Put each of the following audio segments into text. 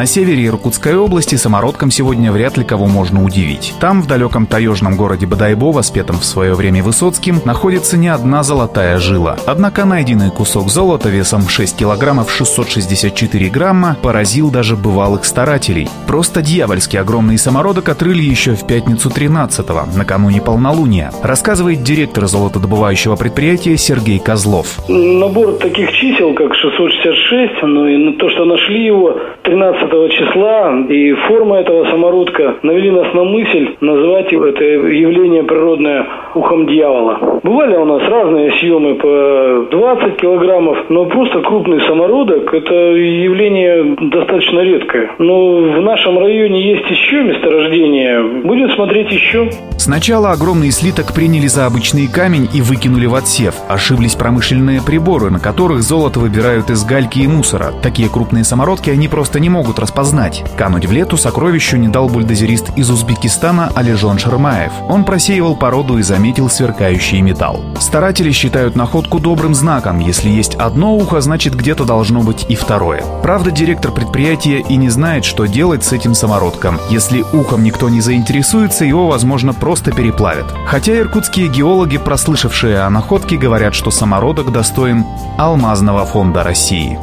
На севере Иркутской области самородком сегодня вряд ли кого можно удивить. Там, в далеком таежном городе Бадайбо, воспетом в свое время Высоцким, находится не одна золотая жила. Однако найденный кусок золота весом 6 килограммов 664 грамма поразил даже бывалых старателей. Просто дьявольски огромный самородок отрыли еще в пятницу 13-го, накануне полнолуния, рассказывает директор золотодобывающего предприятия Сергей Козлов. Набор таких чисел, как 666, ну и то, что нашли его 13 15 числа, и форма этого самородка навели нас на мысль назвать это явление природное ухом дьявола. Бывали у нас разные съемы по 20 килограммов, но просто крупный самородок – это явление достаточно редкое. Но в нашем районе есть еще месторождение. Будем смотреть еще. Сначала огромный слиток приняли за обычный камень и выкинули в отсев. Ошиблись промышленные приборы, на которых золото выбирают из гальки и мусора. Такие крупные самородки они просто не могут распознать. Кануть в лету сокровищу не дал бульдозерист из Узбекистана Алежон Шармаев. Он просеивал породу и заметил сверкающий металл. Старатели считают находку добрым знаком. Если есть одно ухо, значит где-то должно быть и второе. Правда, директор предприятия и не знает, что делать с этим самородком. Если ухом никто не заинтересуется, его, возможно, просто переплавят. Хотя иркутские геологи, прослышавшие о находке, говорят, что самородок достоин алмазного фонда России.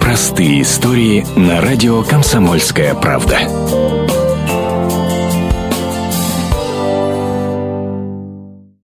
Простые истории на радио «Комсомольская правда».